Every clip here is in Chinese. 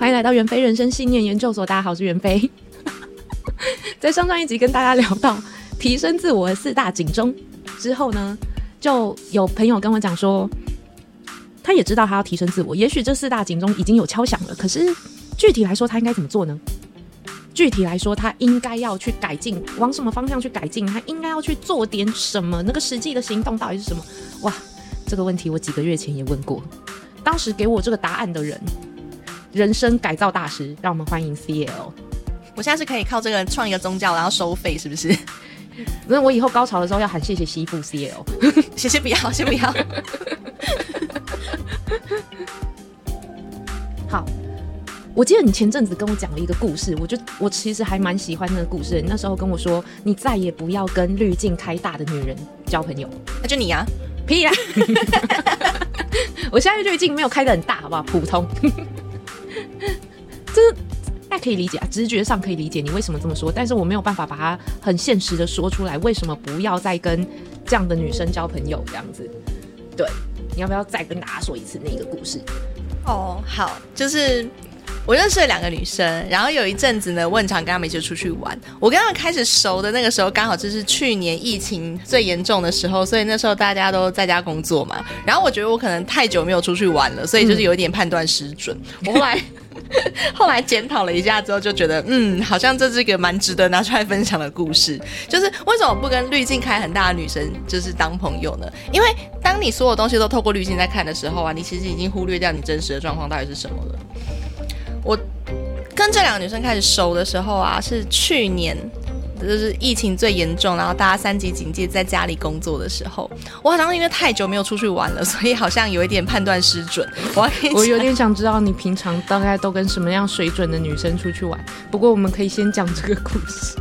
欢迎来到袁飞人生信念研究所，大家好，我是袁飞。在上上一集跟大家聊到提升自我的四大警钟之后呢，就有朋友跟我讲说，他也知道他要提升自我，也许这四大警钟已经有敲响了，可是具体来说他应该怎么做呢？具体来说，他应该要去改进，往什么方向去改进？他应该要去做点什么？那个实际的行动到底是什么？哇，这个问题我几个月前也问过，当时给我这个答案的人，人生改造大师，让我们欢迎 CL。我现在是可以靠这个创一个宗教，然后收费，是不是？那我以后高潮的时候要喊谢谢西部 CL，谢谢不要，先不要。好。我记得你前阵子跟我讲了一个故事，我就我其实还蛮喜欢那个故事。你那时候跟我说，你再也不要跟滤镜开大的女人交朋友。那就你呀、啊，屁啦！我现在滤镜没有开的很大，好不好？普通。这大家可以理解啊，直觉上可以理解你为什么这么说，但是我没有办法把它很现实的说出来。为什么不要再跟这样的女生交朋友？这样子，对，你要不要再跟大家说一次那个故事？哦，好，就是。我认识了两个女生，然后有一阵子呢，我很常跟她们一起出去玩。我跟她们开始熟的那个时候，刚好就是去年疫情最严重的时候，所以那时候大家都在家工作嘛。然后我觉得我可能太久没有出去玩了，所以就是有一点判断失准。我后来 后来检讨了一下之后，就觉得嗯，好像这是一个蛮值得拿出来分享的故事。就是为什么不跟滤镜开很大的女生就是当朋友呢？因为当你所有东西都透过滤镜在看的时候啊，你其实已经忽略掉你真实的状况到底是什么了。我跟这两个女生开始熟的时候啊，是去年，就是疫情最严重，然后大家三级警戒，在家里工作的时候，我好像因为太久没有出去玩了，所以好像有一点判断失准。我我有点想知道你平常大概都跟什么样水准的女生出去玩。不过我们可以先讲这个故事。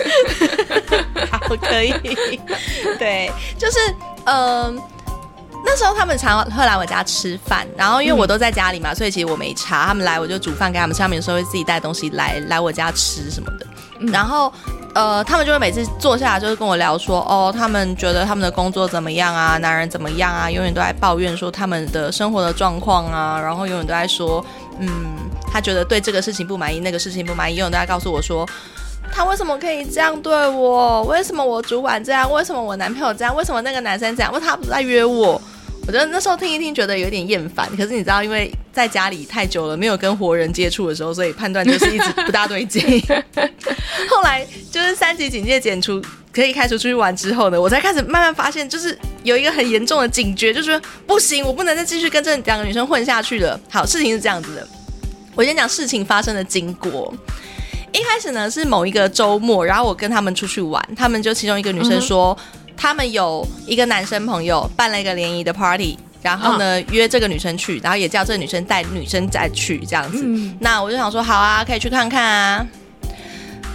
好，可以。对，就是嗯。呃那时候他们常会来我家吃饭，然后因为我都在家里嘛，所以其实我没查。他们来我就煮饭给他们吃，他们有时候会自己带东西来来我家吃什么的。然后呃，他们就会每次坐下来就是跟我聊说，哦，他们觉得他们的工作怎么样啊，男人怎么样啊，永远都在抱怨说他们的生活的状况啊，然后永远都在说，嗯，他觉得对这个事情不满意，那个事情不满意，永远都在告诉我说，他为什么可以这样对我？为什么我主管这样？为什么我男朋友这样？为什么那个男生这样？为什么他不在约我？我觉得那时候听一听，觉得有点厌烦。可是你知道，因为在家里太久了，没有跟活人接触的时候，所以判断就是一直不大对劲。后来就是三级警戒解除，可以开除出去玩之后呢，我才开始慢慢发现，就是有一个很严重的警觉，就是不行，我不能再继续跟这两个女生混下去了。好，事情是这样子的，我先讲事情发生的经过。一开始呢是某一个周末，然后我跟他们出去玩，他们就其中一个女生说。嗯他们有一个男生朋友办了一个联谊的 party，然后呢、嗯、约这个女生去，然后也叫这个女生带女生再去这样子。嗯、那我就想说，好啊，可以去看看啊。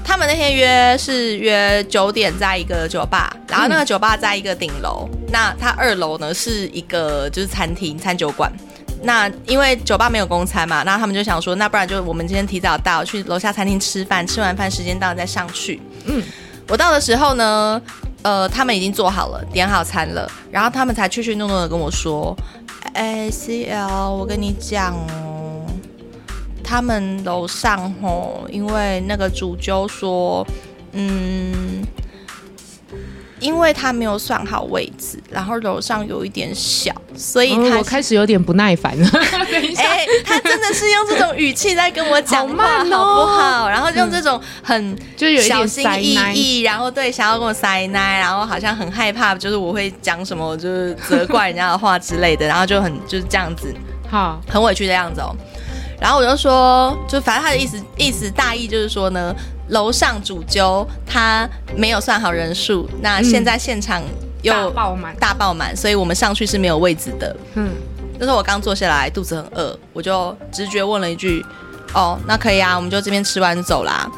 他们那天约是约九点在一个酒吧，然后那个酒吧在一个顶楼，嗯、那他二楼呢是一个就是餐厅餐酒馆。那因为酒吧没有公餐嘛，那他们就想说，那不然就我们今天提早到，去楼下餐厅吃饭，吃完饭时间到了再上去。嗯，我到的时候呢。呃，他们已经做好了，点好餐了，然后他们才怯怯懦懦的跟我说：“哎，CL，我跟你讲哦，他们楼上吼，因为那个主揪说，嗯。”因为他没有算好位置，然后楼上有一点小，所以他、哦、我开始有点不耐烦了。哎，他真的是用这种语气在跟我讲话，好不好？然后用这种很就有小心翼翼，然后对，想要跟我塞奶，然后好像很害怕，就是我会讲什么，就是责怪人家的话之类的，然后就很就是这样子，好，很委屈的样子哦。然后我就说，就反正他的意思意思大意就是说呢。楼上主揪他没有算好人数，那现在现场又大爆满，大爆满，所以我们上去是没有位置的。嗯，那时候我刚坐下来，肚子很饿，我就直觉问了一句：“哦，那可以啊，我们就这边吃完就走啦。”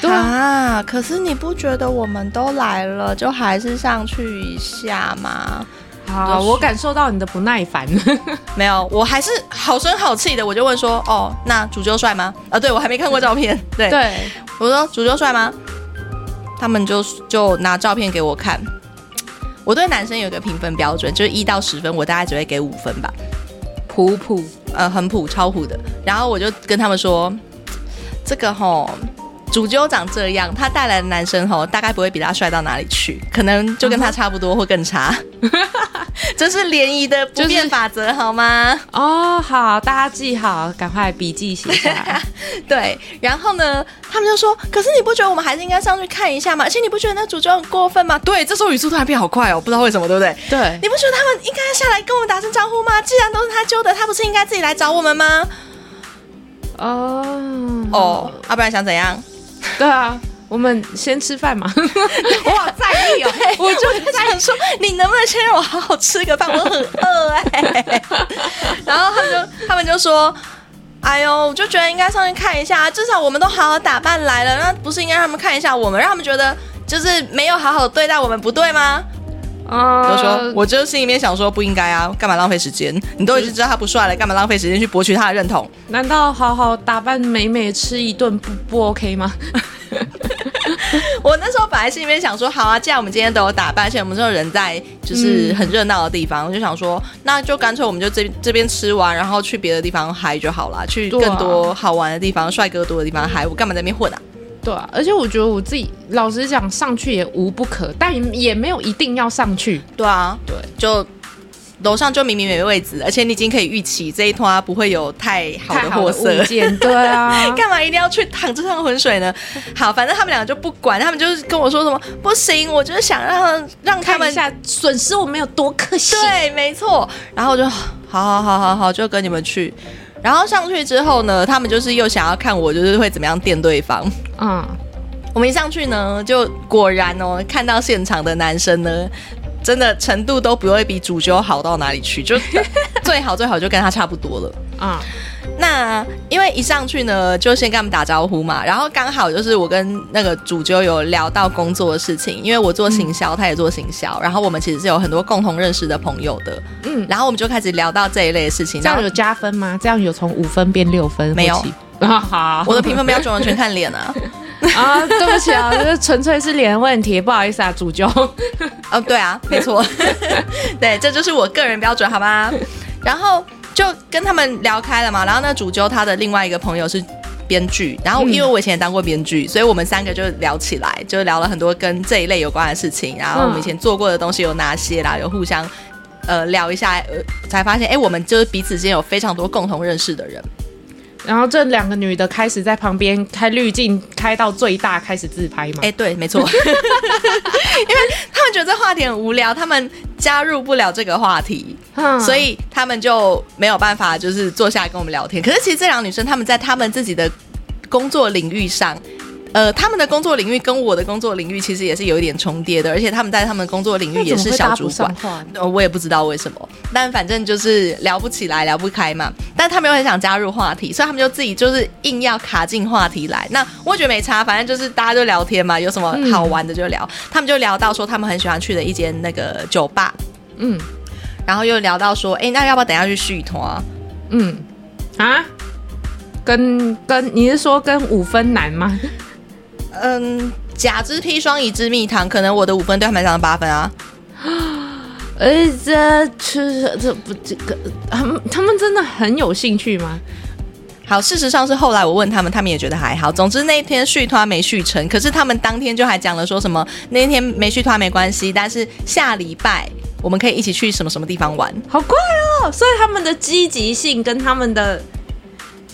对啊，可是你不觉得我们都来了，就还是上去一下吗？好，我感受到你的不耐烦。没有，我还是好声好气的，我就问说：“哦，那主角帅吗？”啊，对，我还没看过照片。对，对我说：“主角帅吗？”他们就就拿照片给我看。我对男生有一个评分标准，就是一到十分，我大概只会给五分吧。普普，呃，很普超普的。然后我就跟他们说，这个吼。主揪长这样，他带来的男生吼，大概不会比他帅到哪里去，可能就跟他差不多或更差。这是联谊的不变法则，好吗？哦，好，大家记好，赶快笔记写下来。对，然后呢，他们就说：“可是你不觉得我们还是应该上去看一下吗？而且你不觉得那主角很过分吗？”对，这时候语速突然变好快哦，不知道为什么，对不对？对，你不觉得他们应该下来跟我们打声招呼吗？既然都是他揪的，他不是应该自己来找我们吗？哦哦，要不然想怎样？对啊，我们先吃饭嘛。我好在意哦，我就在想说，你能不能先让我好好吃个饭？我很饿哎。然后他们就他们就说：“哎呦，我就觉得应该上去看一下，至少我们都好好打扮来了，那不是应该让他们看一下我们，让他们觉得就是没有好好对待我们，不对吗？”啊，就说，我就心里面想说，不应该啊，干嘛浪费时间？你都已经知道他不帅了，干嘛浪费时间去博取他的认同？难道好好打扮美美吃一顿不不 OK 吗？我那时候本来心里面想说，好啊，既然我们今天都有打扮，而且我们这种人在就是很热闹的地方，嗯、我就想说，那就干脆我们就这这边吃完，然后去别的地方嗨就好了，去更多好玩的地方、帅哥多的地方嗨，我干嘛在那边混啊？对啊，而且我觉得我自己老实讲，上去也无不可，但也没有一定要上去。对啊，对，就楼上就明明没位置，而且你已经可以预期这一摊不会有太好的货色。对啊，干嘛一定要去淌这趟浑水呢？好，反正他们两个就不管，他们就是跟我说什么不行，我就是想让让他们下损失我们有多可惜。对，没错。然后我就好好好好好，就跟你们去。然后上去之后呢，他们就是又想要看我，就是会怎么样电对方。嗯，我们一上去呢，就果然哦，看到现场的男生呢，真的程度都不会比主修好到哪里去，就 最好最好就跟他差不多了。啊、嗯，那因为一上去呢，就先跟他们打招呼嘛，然后刚好就是我跟那个主揪有聊到工作的事情，因为我做行销，嗯、他也做行销，然后我们其实是有很多共同认识的朋友的，嗯，然后我们就开始聊到这一类的事情。这样有加分吗？这样有从五分变六分？没有啊，好，我的评分标准完全看脸啊。啊，对不起啊，这纯粹是脸问题，不好意思啊，主揪。哦，对啊，没错，对，这就是我个人标准，好吗？然后。就跟他们聊开了嘛，然后那主揪他的另外一个朋友是编剧，然后因为我以前也当过编剧，嗯、所以我们三个就聊起来，就聊了很多跟这一类有关的事情，然后我们以前做过的东西有哪些啦，有互相呃聊一下，呃，才发现哎、欸，我们就是彼此之间有非常多共同认识的人。然后这两个女的开始在旁边开滤镜，开到最大，开始自拍嘛。哎，对，没错，因为他们觉得这话题很无聊，他们加入不了这个话题，嗯、所以他们就没有办法就是坐下来跟我们聊天。可是其实这两个女生，她们在她们自己的工作领域上。呃，他们的工作领域跟我的工作领域其实也是有一点重叠的，而且他们在他们的工作领域也是小主管。呃，我也不知道为什么，但反正就是聊不起来，聊不开嘛。但他们又很想加入话题，所以他们就自己就是硬要卡进话题来。那我觉得没差，反正就是大家就聊天嘛，有什么好玩的就聊。嗯、他们就聊到说他们很喜欢去的一间那个酒吧，嗯，然后又聊到说，哎，那要不要等一下去续摊？嗯，啊，跟跟你是说跟五分男吗？嗯，甲之砒霜，乙之蜜糖，可能我的五分对他们来讲八分啊。而这这这不这个，他们他们真的很有兴趣吗？好，事实上是后来我问他们，他们也觉得还好。总之那一天续团没续成，可是他们当天就还讲了说什么那天没续团没关系，但是下礼拜我们可以一起去什么什么地方玩。好怪哦，所以他们的积极性跟他们的。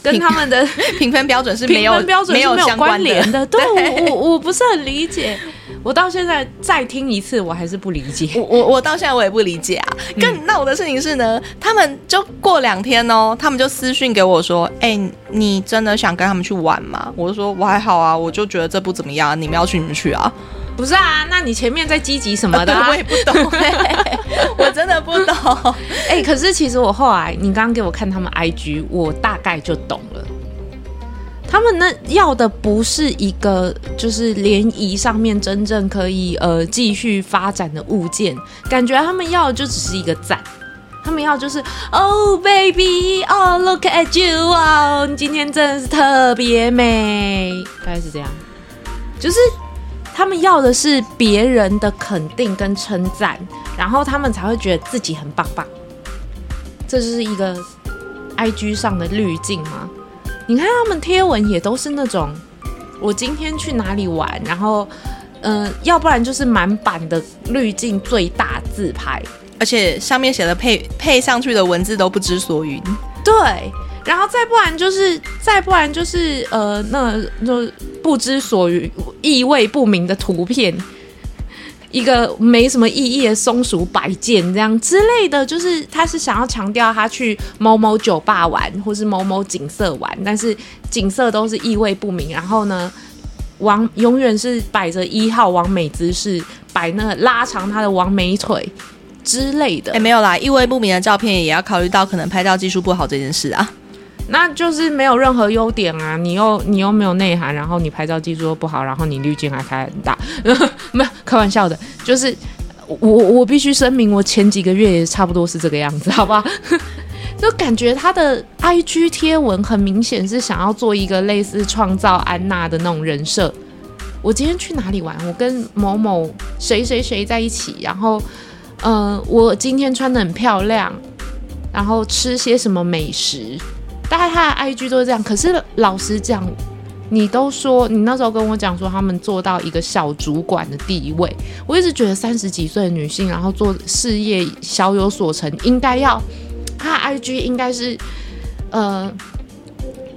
跟他们的 评分标准是没有评分标准没有相关联的，对，对我我我不是很理解，我到现在再听一次，我还是不理解。我我我到现在我也不理解啊。更闹的事情是呢，他们就过两天哦，他们就私讯给我说：“哎、欸，你真的想跟他们去玩吗？”我就说：“我还好啊，我就觉得这不怎么样，你们要去你们去啊。”不是啊，那你前面在积极什么的、啊？我也不懂、欸，我真的不懂。哎、欸，可是其实我后来，你刚刚给我看他们 IG，我大概就懂了。他们那要的不是一个，就是联谊上面真正可以呃继续发展的物件，感觉他们要的就只是一个赞。他们要就是，Oh baby，哦、oh，Look at you，哦，你今天真的是特别美，大概是这样，就是。他们要的是别人的肯定跟称赞，然后他们才会觉得自己很棒棒。这就是一个 IG 上的滤镜吗？你看他们贴文也都是那种，我今天去哪里玩，然后，嗯、呃，要不然就是满版的滤镜最大自拍，而且上面写的配配上去的文字都不知所云。对，然后再不然就是再不然就是呃，那那不知所云、意味不明的图片。一个没什么意义的松鼠摆件这样之类的，就是他是想要强调他去某某酒吧玩，或是某某景色玩，但是景色都是意味不明。然后呢，王永远是摆着一号完美姿势，摆那拉长他的完美腿之类的。哎，没有啦，意味不明的照片也要考虑到可能拍照技术不好这件事啊。那就是没有任何优点啊！你又你又没有内涵，然后你拍照技术又不好，然后你滤镜还开很大，没有开玩笑的。就是我我必须声明，我前几个月也差不多是这个样子，好不好？就感觉他的 IG 贴文很明显是想要做一个类似创造安娜的那种人设。我今天去哪里玩？我跟某某谁谁谁在一起，然后呃，我今天穿得很漂亮，然后吃些什么美食。大概他的 IG 都是这样，可是老实讲，你都说你那时候跟我讲说他们做到一个小主管的地位，我一直觉得三十几岁的女性，然后做事业小有所成，应该要他的 IG 应该是，呃，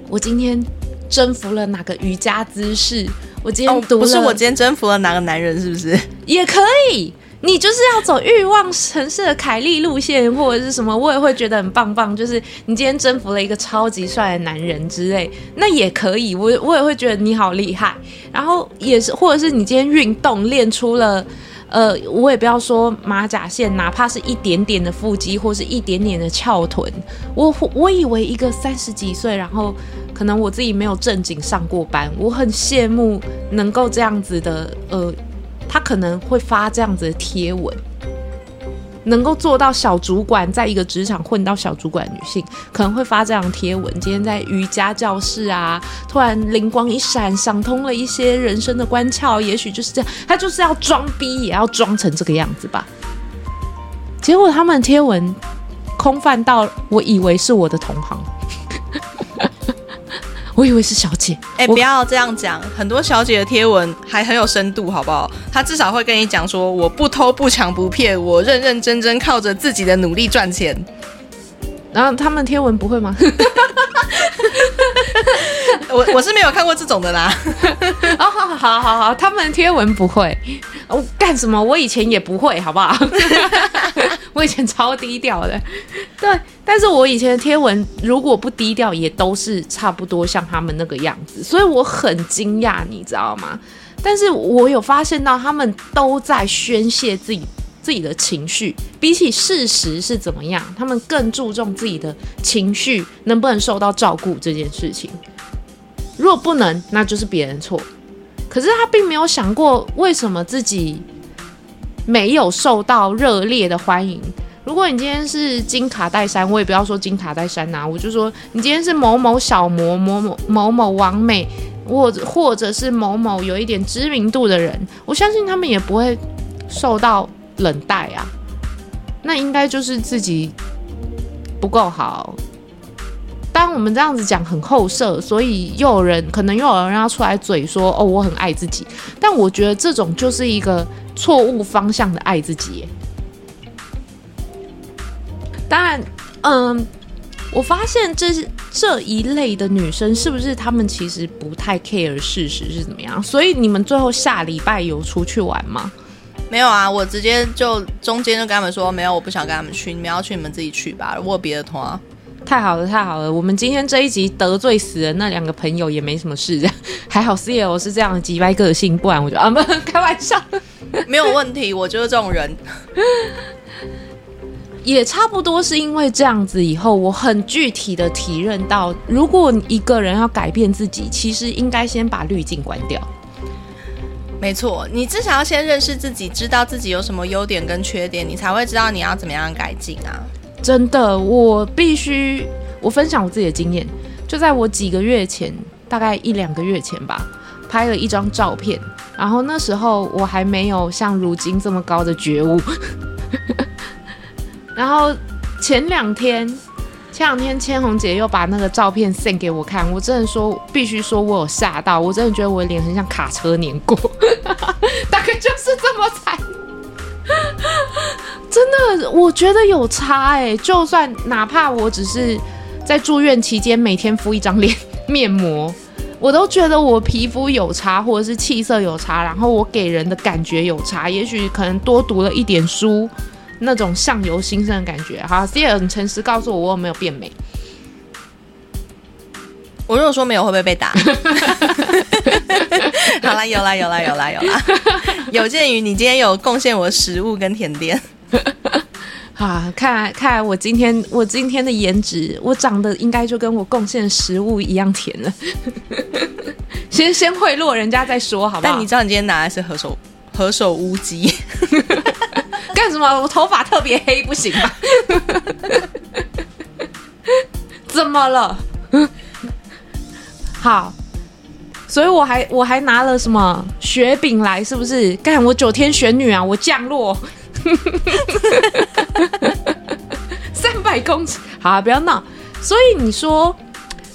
我今天征服了哪个瑜伽姿势，我今天读、哦、不是我今天征服了哪个男人，是不是也可以？你就是要走欲望城市的凯莉路线，或者是什么，我也会觉得很棒棒。就是你今天征服了一个超级帅的男人之类，那也可以。我我也会觉得你好厉害。然后也是，或者是你今天运动练出了，呃，我也不要说马甲线，哪怕是一点点的腹肌，或是一点点的翘臀。我我以为一个三十几岁，然后可能我自己没有正经上过班，我很羡慕能够这样子的，呃。他可能会发这样子的贴文，能够做到小主管，在一个职场混到小主管女性，可能会发这样贴文。今天在瑜伽教室啊，突然灵光一闪，想通了一些人生的关窍，也许就是这样。他就是要装逼，也要装成这个样子吧。结果他们贴文空泛到，我以为是我的同行。我以为是小姐，哎、欸，不要这样讲。很多小姐的贴文还很有深度，好不好？她至少会跟你讲说，我不偷不抢不骗，我认认真真靠着自己的努力赚钱。然后他们贴文不会吗？我我是没有看过这种的啦。哦，好好好好，他们贴文不会。我干什么？我以前也不会，好不好？我以前超低调的，对。但是我以前的贴文如果不低调，也都是差不多像他们那个样子，所以我很惊讶，你知道吗？但是我有发现到他们都在宣泄自己自己的情绪，比起事实是怎么样，他们更注重自己的情绪能不能受到照顾这件事情。如果不能，那就是别人错。可是他并没有想过为什么自己没有受到热烈的欢迎。如果你今天是金卡戴珊，我也不要说金卡戴珊呐、啊，我就说你今天是某某小模、某某某某网美，或者或者是某某有一点知名度的人，我相信他们也不会受到冷待啊。那应该就是自己不够好。当我们这样子讲很后设，所以又有人可能又有人要出来嘴说哦，我很爱自己，但我觉得这种就是一个错误方向的爱自己。当然，嗯，我发现这这一类的女生是不是她们其实不太 care 事实是怎么样？所以你们最后下礼拜有出去玩吗？没有啊，我直接就中间就跟他们说没有，我不想跟他们去，你们要去你们自己去吧。我有别的团。太好了，太好了，我们今天这一集得罪死了那两个朋友也没什么事，这样还好。CL 是这样的机掰个性，不然我就啊不开玩笑，没有问题，我就是这种人。也差不多是因为这样子，以后我很具体的体认到，如果一个人要改变自己，其实应该先把滤镜关掉。没错，你至少要先认识自己，知道自己有什么优点跟缺点，你才会知道你要怎么样改进啊。真的，我必须我分享我自己的经验，就在我几个月前，大概一两个月前吧，拍了一张照片，然后那时候我还没有像如今这么高的觉悟。然后前两天，前两天千红姐又把那个照片送给我看，我真的说必须说我有吓到，我真的觉得我脸很像卡车碾过，大概就是这么惨。真的，我觉得有差哎、就算哪怕我只是在住院期间每天敷一张脸面膜，我都觉得我皮肤有差，或者是气色有差，然后我给人的感觉有差，也许可能多读了一点书。那种相由心生的感觉，好，Sierra 很诚实告诉我，我有没有变美？我如果说没有，会不会被打？好啦，有啦，有啦，有啦，有啦。有鉴于你今天有贡献我食物跟甜点，啊，看来看来我今天我今天的颜值，我长得应该就跟我贡献食物一样甜了。先先贿赂人家再说，好不好？但你知道你今天拿的是何首何首乌鸡？干什么？我头发特别黑，不行吗？怎么了？好，所以我还我还拿了什么雪饼来？是不是？干我九天玄女啊！我降落 三百公尺。好，不要闹。所以你说。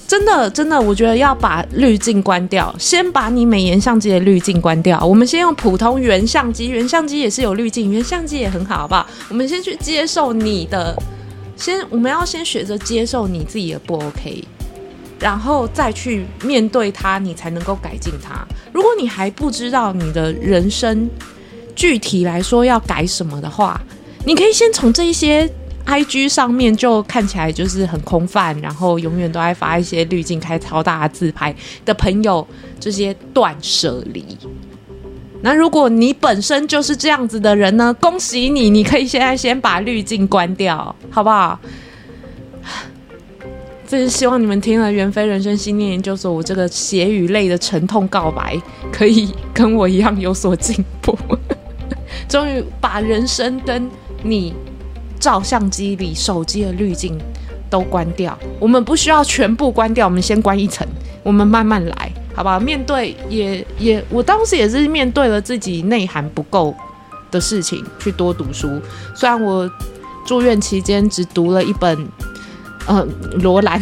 真的，真的，我觉得要把滤镜关掉，先把你美颜相机的滤镜关掉。我们先用普通原相机，原相机也是有滤镜，原相机也很好，好不好？我们先去接受你的，先我们要先学着接受你自己的不 OK，然后再去面对它，你才能够改进它。如果你还不知道你的人生具体来说要改什么的话，你可以先从这一些。IG 上面就看起来就是很空泛，然后永远都爱发一些滤镜开超大的自拍的朋友，这些断舍离。那如果你本身就是这样子的人呢？恭喜你，你可以现在先把滤镜关掉，好不好？这是希望你们听了袁非人生信念研究所我这个血与泪的沉痛告白，可以跟我一样有所进步。终于把人生跟你。照相机里手机的滤镜都关掉，我们不需要全部关掉，我们先关一层，我们慢慢来，好不好？面对也也，我当时也是面对了自己内涵不够的事情，去多读书。虽然我住院期间只读了一本，呃，罗兰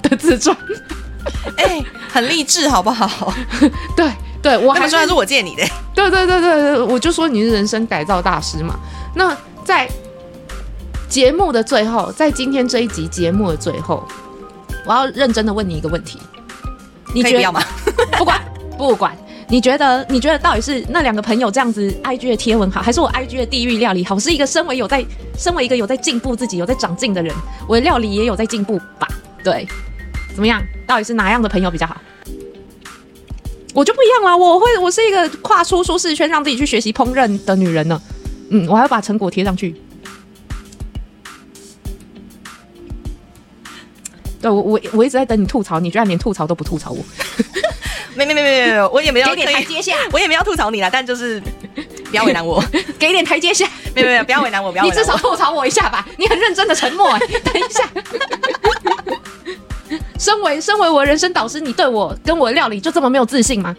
的自传，哎、欸，很励志，好不好？对对，我还说还是我借你的，对对对对对，我就说你是人生改造大师嘛。那在。节目的最后，在今天这一集节目的最后，我要认真的问你一个问题：你觉得要吗？不管不管，你觉得你觉得到底是那两个朋友这样子 IG 的贴文好，还是我 IG 的地狱料理好？是一个身为有在身为一个有在进步自己有在长进的人，我的料理也有在进步吧？对，怎么样？到底是哪样的朋友比较好？我就不一样了，我会我是一个跨出舒适圈，让自己去学习烹饪的女人呢。嗯，我还要把成果贴上去。对我我我一直在等你吐槽，你居然连吐槽都不吐槽我。没没没没没，我也没有给点台阶下，我也没有吐槽你啦，但就是不要为难我，给点台阶下。没没没，不要为难我，不要。你至少吐槽我一下吧，你很认真的沉默。等一下，身为身为我人生导师，你对我跟我料理就这么没有自信吗？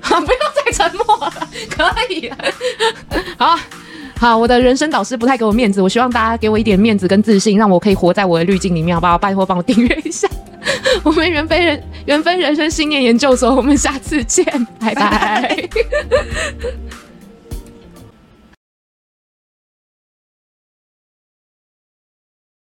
好，不要再沉默了，可以。好。好，我的人生导师不太给我面子，我希望大家给我一点面子跟自信，让我可以活在我的滤镜里面，好不好？拜托帮我订阅一下，我们袁非人袁非人生信念研究所，我们下次见，拜拜